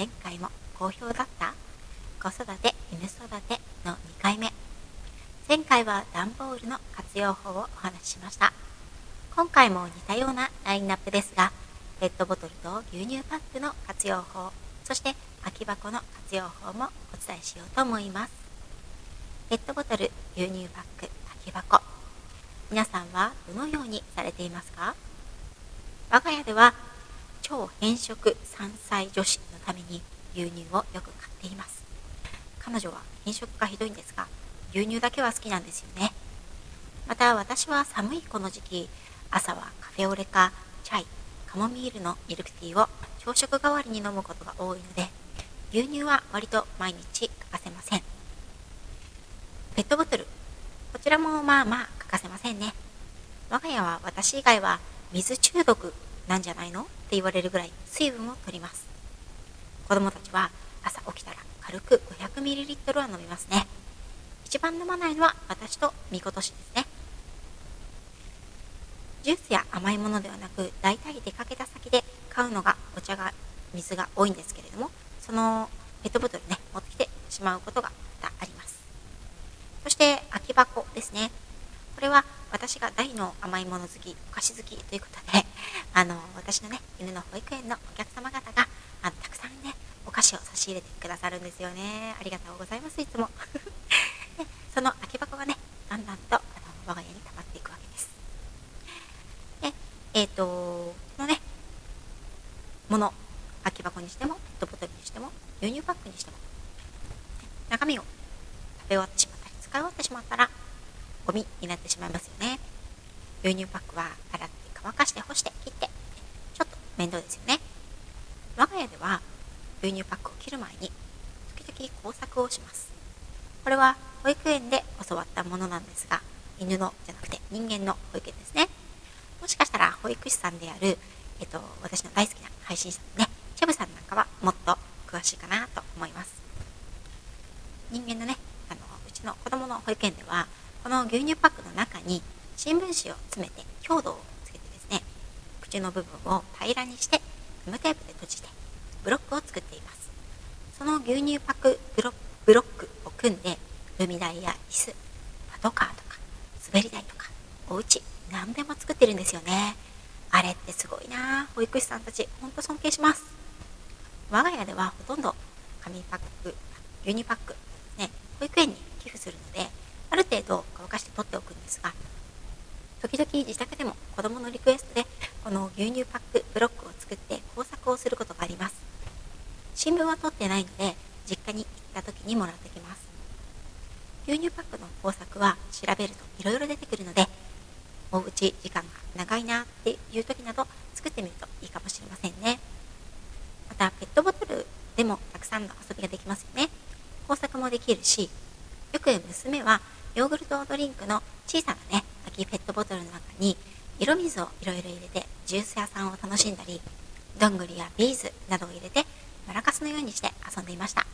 前回も好評だった子育て犬育ての2回目。前回は段ボールの活用法をお話ししました。今回も似たようなラインナップですがペットボトルと牛乳パックの活用法そして空き箱の活用法もお伝えしようと思います。ペットボトル牛乳パック空き箱。皆さんはどのようにされていますか？我が家では超変色3歳女子ために牛乳をよく買っています。彼女は変色がひどいんですが牛乳だけは好きなんですよね。また私は寒いこの時期朝はカフェオレかチャイカモミールのミルクティーを朝食代わりに飲むことが多いので牛乳は割と毎日欠かせません。ペットボトルこちらもまあまあ欠かせませんね。我が家は私以外は水中毒なんじゃないの？って言われるぐらい水分を取ります。子供たちは朝起きたら軽く 500ml は飲みますね。一番飲まないのは私とみことしですね。ジュースや甘いものではなく大体出かけた先で買うのがお茶が水が多いんですけれどもそのペットボトルね持ってきてしまうことがまたあります。そして空き箱ですね。これは私が大の甘いもの好きお菓子好きということであの私のね犬の保育園のお客様方があのたくさんね菓子を差し入れてくださるんですよね。ありがとうございますいつも。で その空き箱がねだんだんとあの我が家に溜まっていくわけです。でえっ、ー、とこのねもの空き箱にしてもペットボトルにしても牛乳パックにしても中身を食べ終わってしまったり使い終わってしまったらゴミになってしまいますよね。牛乳パックは洗って乾かして干して切ってちょっと面倒ですよね。我が家では牛乳パックを切る前に時々工作をします。これは保育園で教わったものなんですが犬のじゃなくて人間の保育園ですね。もしかしたら保育士さんである、えっと、私の大好きな配信者のねチェブさんなんかはもっと詳しいかなと思います。人間のねあのうちの子供の保育園ではこの牛乳パックの中に新聞紙を詰めて強度をつけてですね口の部分を平らにしてガムテープで閉じてブロックを作っています。その牛乳パックブロックを組んで踏み台や椅子パトカーとか滑り台とかお家何でも作ってるんですよね。あれってすごいな保育士さんたち。ほんと尊敬します。我が家ではほとんど紙パック牛乳パックね保育園に寄付するのである程度乾かして取っておくんですが時々自宅でも子供のリクエストでこの牛乳パックブロックを作って工作をすることがあります。新聞は取ってないので実家に行った時にもらってきます。牛乳パックの工作は調べるといろいろ出てくるのでおうち時間が長いなっていう時など作ってみるといいかもしれませんね。またペットボトルでもたくさんの遊びができますよね。工作もできるしよく娘はヨーグルトドリンクの小さなね空きペットボトルの中に色水をいろいろ入れてジュース屋さんを楽しんだりどんぐりやビーズなどを入れてマラカスのようにして遊んでいました。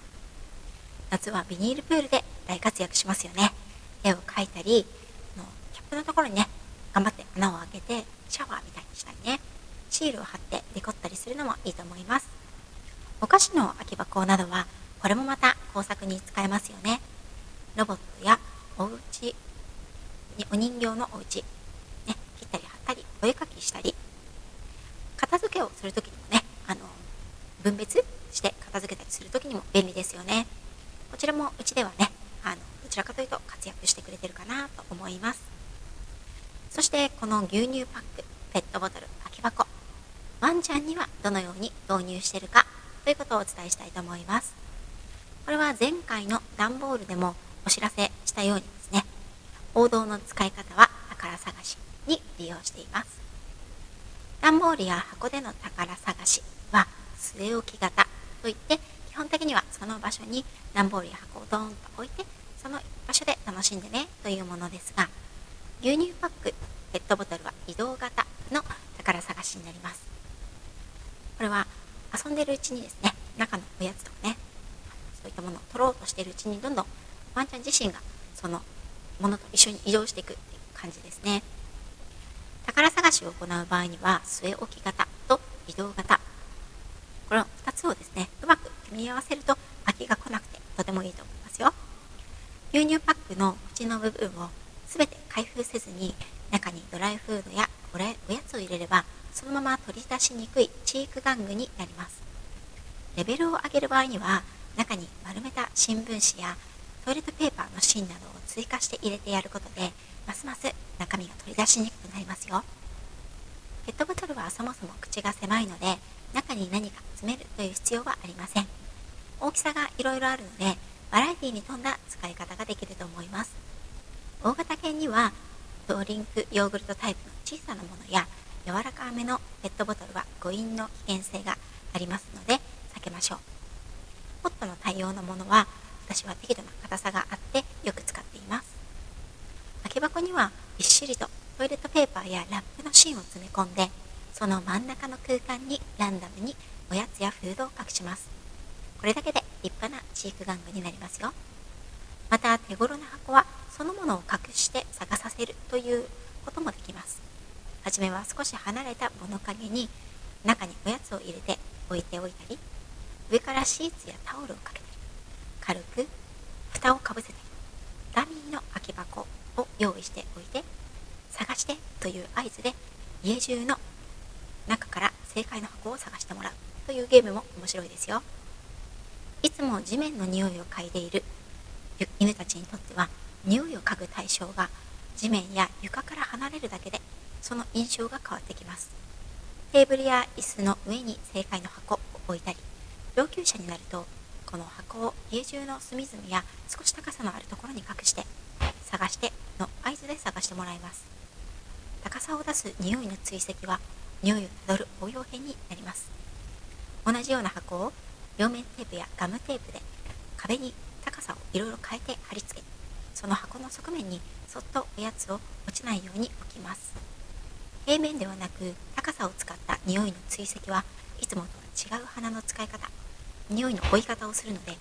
夏はビニールプールで大活躍しますよね。絵を描いたりのキャップのところにね頑張って穴を開けてシャワーみたいにしたりね。シールを貼ってデコったりするのもいいと思います。お菓子の空き箱などはこれもまた工作に使えますよね。ロボットやお家お人形のお家ね切ったり貼ったりお絵かきしたり。片付けをする時にもねあの分別片付けたりする時にも便利ですよね。こちらもうちではねあのどちらかというと活躍してくれてるかなと思います。そしてこの牛乳パックペットボトル空き箱ワンちゃんにはどのように導入してるかということをお伝えしたいと思います。これは前回の段ボールでもお知らせしたようにですね王道の使い方は宝探しに利用しています。段ボールや箱での宝探しは据え置き型。といって基本的にはその場所に段ボールや箱をドーンと置いてその場所で楽しんでねというものですが牛乳パックペットボトルは移動型の宝探しになります。これは遊んでるうちにですね中のおやつとかねそういったものを取ろうとしてるうちにどんどんワンちゃん自身がそのものと一緒に移動していくっていう感じですね。宝探しを行う場合には据え置き型と移動型つをですね。うまく組み合わせると飽きが来なくてとてもいいと思いますよ。牛乳パックの縁の部分を全て開封せずに中にドライフードやおやつを入れればそのまま取り出しにくいチーク玩具になります。レベルを上げる場合には中に丸めた新聞紙やトイレットペーパーの芯などを追加して入れてやることでますます中身が取り出しにくくなりますよ。ペットボトルはそもそも口が狭いので中に何か詰めるという必要はありません。大きさがいろいろあるのでバラエティに富んだ使い方ができると思います。大型犬にはドリンクヨーグルトタイプの小さなものや柔らかめのペットボトルは誤飲の危険性がありますので避けましょう。ホットの対応のものは私は適度な硬さがあってよく使っています。空き箱にはびっしりとトイレットペーパーやラップの芯を詰め込んでその真ん中の空間にランダムにおやつやフードを隠します。これだけで立派な飼育玩具になりますよ。また手頃な箱はそのものを隠して探させるということもできます。はじめは少し離れた物陰に中におやつを入れて置いておいたり上からシーツやタオルをかけたり軽く蓋をかぶせたりダミーの空き箱を用意しておいて探してという合図で家中の中から正解の箱を探してもらうというゲームも面白いですよ。いつも地面の匂いを嗅いでいる犬たちにとっては匂いを嗅ぐ対象が地面や床から離れるだけでその印象が変わってきます。テーブルや椅子の上に正解の箱を置いたり上級者になるとこの箱を家中の隅々や少し高さのあるところに隠して探しての合図で探してもらいます。高さを出す匂いの追跡は匂いをたどる応用編になります。同じような箱を両面テープやガムテープで壁に高さをいろいろ変えて貼り付けその箱の側面にそっとおやつを落ちないように置きます。平面ではなく高さを使った匂いの追跡はいつもとは違う花の使い方匂いの追い方をするので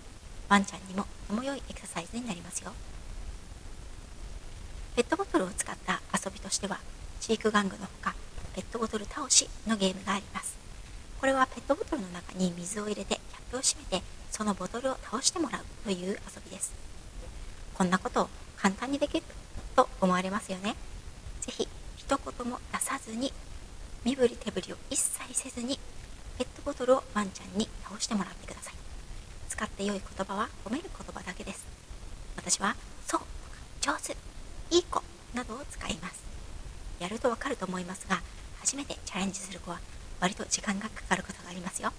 ワンちゃんにもとも良いエクササイズになりますよ。ペットボトルを使った遊びとしては飼育玩具のほかペットボトル倒しのゲームがあります。これはペットボトルの中に水を入れてキャップを閉めてそのボトルを倒してもらうという遊びです。こんなことを簡単にできると思われますよね。是非一言も出さずに身振り手振りを一切せずにペットボトルをワンちゃんに倒してもらってください。使って良い言葉は褒める言葉だけです。私はそう上手いい子などを使います。やるとわかると思いますが初めてチャレンジする子は割と時間がかかることがありますよ。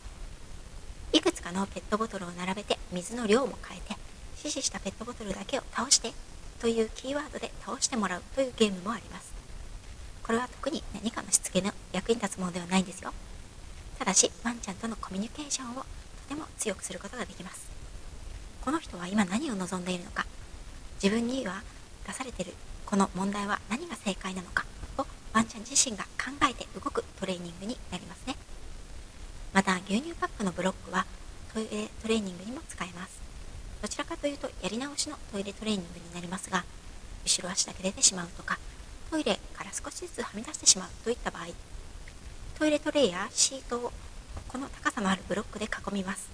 いくつかのペットボトルを並べて水の量も変えて指示したペットボトルだけを倒してというキーワードで倒してもらうというゲームもあります。これは特に何かのしつけの役に立つものではないんですよ。ただしワンちゃんとのコミュニケーションをとても強くすることができます。この人は今何を望んでいるのか。自分には出されているこの問題は何が正解なのか。ワンちゃん自身が考えて動くトレーニングになりますね。また牛乳パックのブロックはトイレトレーニングにも使えます。どちらかというとやり直しのトイレトレーニングになりますが後ろ足だけ出てしまうとかトイレから少しずつはみ出してしまうといった場合トイレトレイやシートをこの高さのあるブロックで囲みます。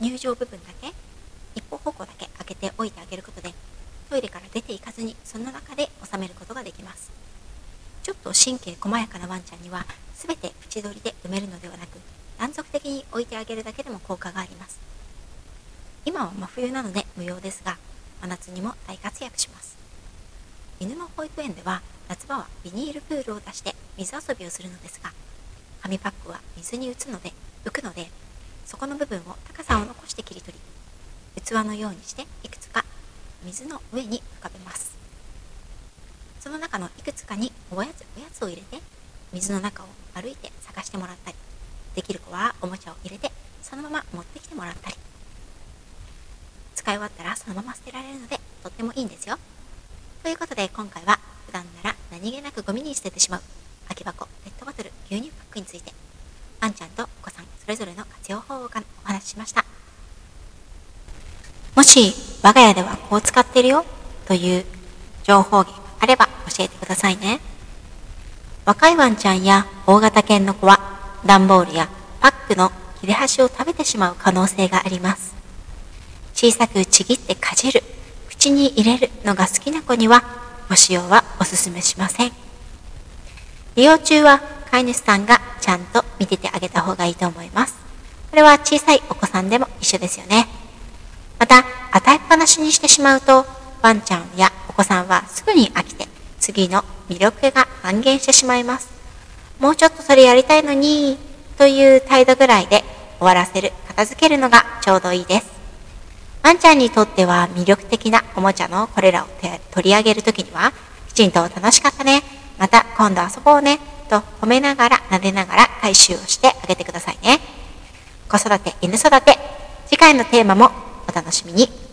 入場部分だけ一方方向だけ開けておいてあげることでトイレから出ていかずにその中で収めることができます。ちょっと神経細やかなワンちゃんには全て縁取りで埋めるのではなく断続的に置いてあげるだけでも効果があります。今は真冬なので無用ですが真夏にも大活躍します。犬の保育園では夏場はビニールプールを出して水遊びをするのですが紙パックは水に打つので浮くのでそこの部分を高さを残して切り取り器のようにしていくつか水の上に浮かべます。その中のいくつかにおやつおやつを入れて水の中を歩いて探してもらったりできる子はおもちゃを入れてそのまま持ってきてもらったり。使い終わったらそのまま捨てられるのでとってもいいんですよ。ということで今回は普段なら何気なくゴミに捨ててしまう空き箱ペットボトル牛乳パックについてワンちゃんとお子さんそれぞれの活用法をお話ししました。もし我が家ではこう使ってるよという情報源教えてくださいね。若いワンちゃんや大型犬の子は段ボールやパックの切れ端を食べてしまう可能性があります。小さくちぎってかじる口に入れるのが好きな子にはご使用はおすすめしません。利用中は飼い主さんがちゃんと見ててあげた方がいいと思います。これは小さいお子さんでも一緒ですよね。また与えっぱなしにしてしまうとワンちゃんやお子さんはすぐに飽きて次の魅力が半減してしまいます。もうちょっとそれやりたいのにという態度ぐらいで終わらせる片付けるのがちょうどいいです。ワンちゃんにとっては魅力的なおもちゃのこれらを取り上げるときにはきちんと楽しかったね。また今度遊ぼうね。と褒めながら撫でながら回収をしてあげてくださいね。子育て犬育て。次回のテーマもお楽しみに。